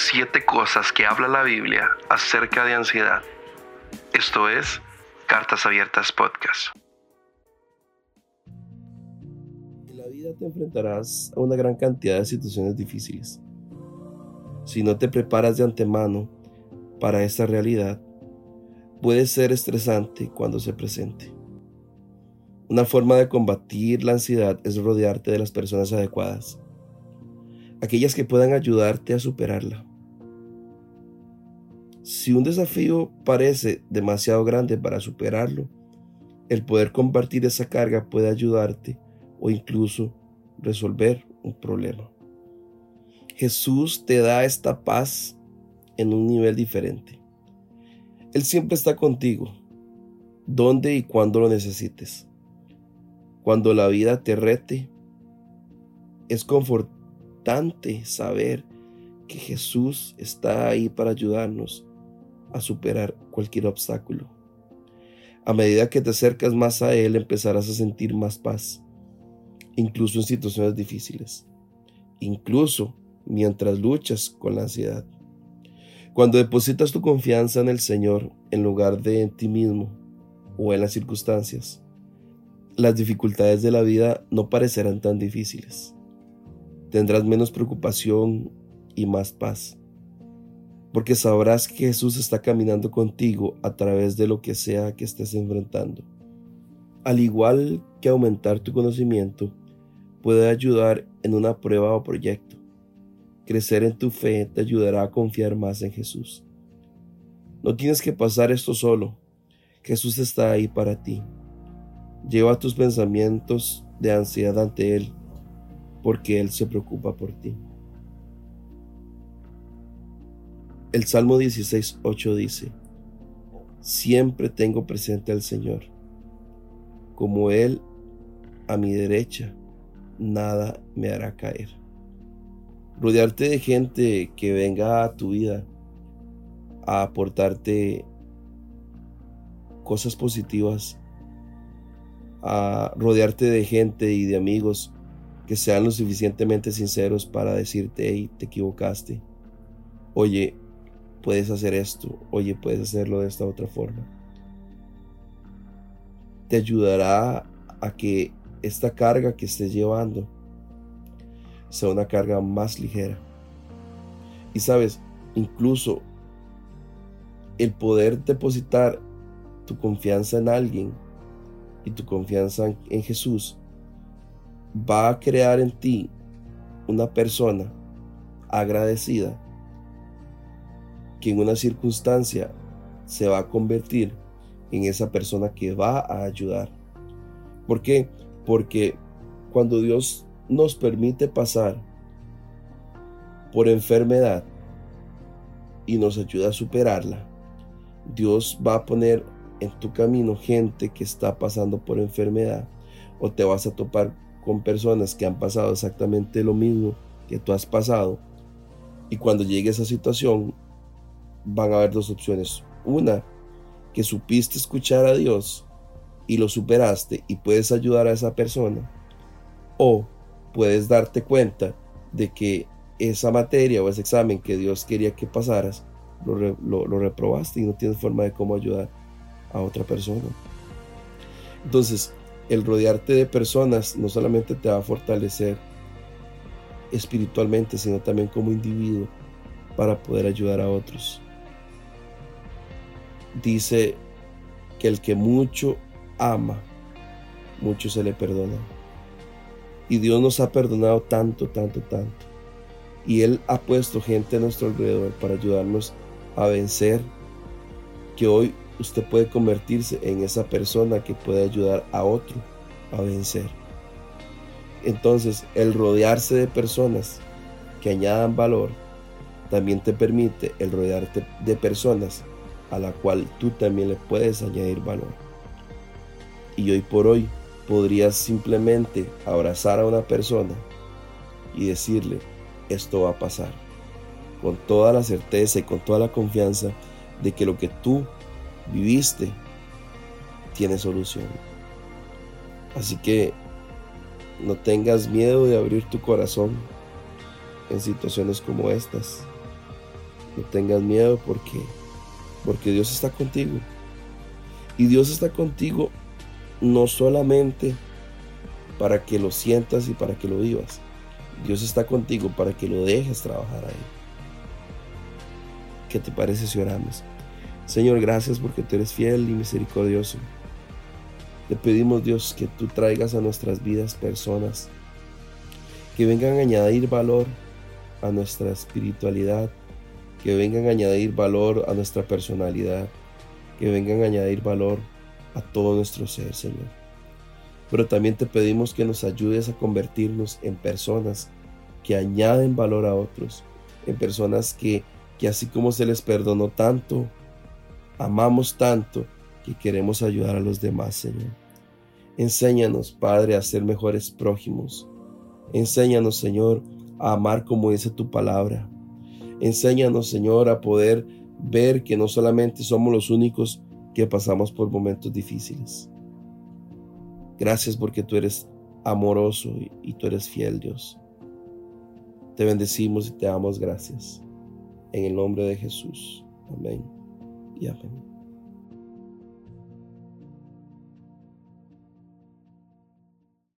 siete cosas que habla la Biblia acerca de ansiedad. Esto es Cartas Abiertas Podcast. En la vida te enfrentarás a una gran cantidad de situaciones difíciles. Si no te preparas de antemano para esta realidad, puede ser estresante cuando se presente. Una forma de combatir la ansiedad es rodearte de las personas adecuadas, aquellas que puedan ayudarte a superarla. Si un desafío parece demasiado grande para superarlo, el poder compartir esa carga puede ayudarte o incluso resolver un problema. Jesús te da esta paz en un nivel diferente. Él siempre está contigo, donde y cuando lo necesites. Cuando la vida te rete, es confortante saber que Jesús está ahí para ayudarnos a superar cualquier obstáculo. A medida que te acercas más a Él, empezarás a sentir más paz, incluso en situaciones difíciles, incluso mientras luchas con la ansiedad. Cuando depositas tu confianza en el Señor en lugar de en ti mismo o en las circunstancias, las dificultades de la vida no parecerán tan difíciles. Tendrás menos preocupación y más paz, porque sabrás que Jesús está caminando contigo a través de lo que sea que estés enfrentando. Al igual que aumentar tu conocimiento, puede ayudar en una prueba o proyecto. Crecer en tu fe te ayudará a confiar más en Jesús. No tienes que pasar esto solo. Jesús está ahí para ti. Lleva tus pensamientos de ansiedad ante Él, porque Él se preocupa por ti. El Salmo 16.8 dice, Siempre tengo presente al Señor. Como Él a mi derecha, nada me hará caer. Rodearte de gente que venga a tu vida a aportarte cosas positivas a rodearte de gente y de amigos que sean lo suficientemente sinceros para decirte, hey, te equivocaste. Oye, puedes hacer esto. Oye, puedes hacerlo de esta otra forma. Te ayudará a que esta carga que estés llevando sea una carga más ligera. Y sabes, incluso el poder depositar tu confianza en alguien y tu confianza en Jesús va a crear en ti una persona agradecida que en una circunstancia se va a convertir en esa persona que va a ayudar. ¿Por qué? Porque cuando Dios nos permite pasar por enfermedad y nos ayuda a superarla, Dios va a poner en tu camino gente que está pasando por enfermedad o te vas a topar con personas que han pasado exactamente lo mismo que tú has pasado y cuando llegue esa situación van a haber dos opciones. Una, que supiste escuchar a Dios y lo superaste y puedes ayudar a esa persona. O puedes darte cuenta de que esa materia o ese examen que Dios quería que pasaras, lo, lo reprobaste y no tienes forma de cómo ayudar a otra persona. Entonces, el rodearte de personas no solamente te va a fortalecer espiritualmente, sino también como individuo para poder ayudar a otros. Dice que el que mucho ama, mucho se le perdona. Y Dios nos ha perdonado tanto, tanto, tanto. Y Él ha puesto gente a nuestro alrededor para ayudarnos a vencer que hoy usted puede convertirse en esa persona que puede ayudar a otro a vencer. Entonces, el rodearse de personas que añadan valor también te permite el rodearte de personas a la cual tú también le puedes añadir valor. Y hoy por hoy podrías simplemente abrazar a una persona y decirle, esto va a pasar, con toda la certeza y con toda la confianza de que lo que tú viviste tiene solución. Así que no tengas miedo de abrir tu corazón en situaciones como estas. No tengas miedo porque, porque Dios está contigo. Y Dios está contigo no solamente para que lo sientas y para que lo vivas. Dios está contigo para que lo dejes trabajar ahí. ¿Qué te parece si oramos? Señor, gracias porque tú eres fiel y misericordioso. Te pedimos, Dios, que tú traigas a nuestras vidas personas que vengan a añadir valor a nuestra espiritualidad, que vengan a añadir valor a nuestra personalidad, que vengan a añadir valor a todo nuestro ser, Señor. Pero también te pedimos que nos ayudes a convertirnos en personas que añaden valor a otros, en personas que, que así como se les perdonó tanto, amamos tanto, que queremos ayudar a los demás, Señor. Enséñanos, Padre, a ser mejores prójimos. Enséñanos, Señor, a amar como dice tu palabra. Enséñanos, Señor, a poder ver que no solamente somos los únicos que pasamos por momentos difíciles. Gracias porque tú eres amoroso y tú eres fiel, Dios. Te bendecimos y te damos gracias. En el nombre de Jesús. Amén y amén.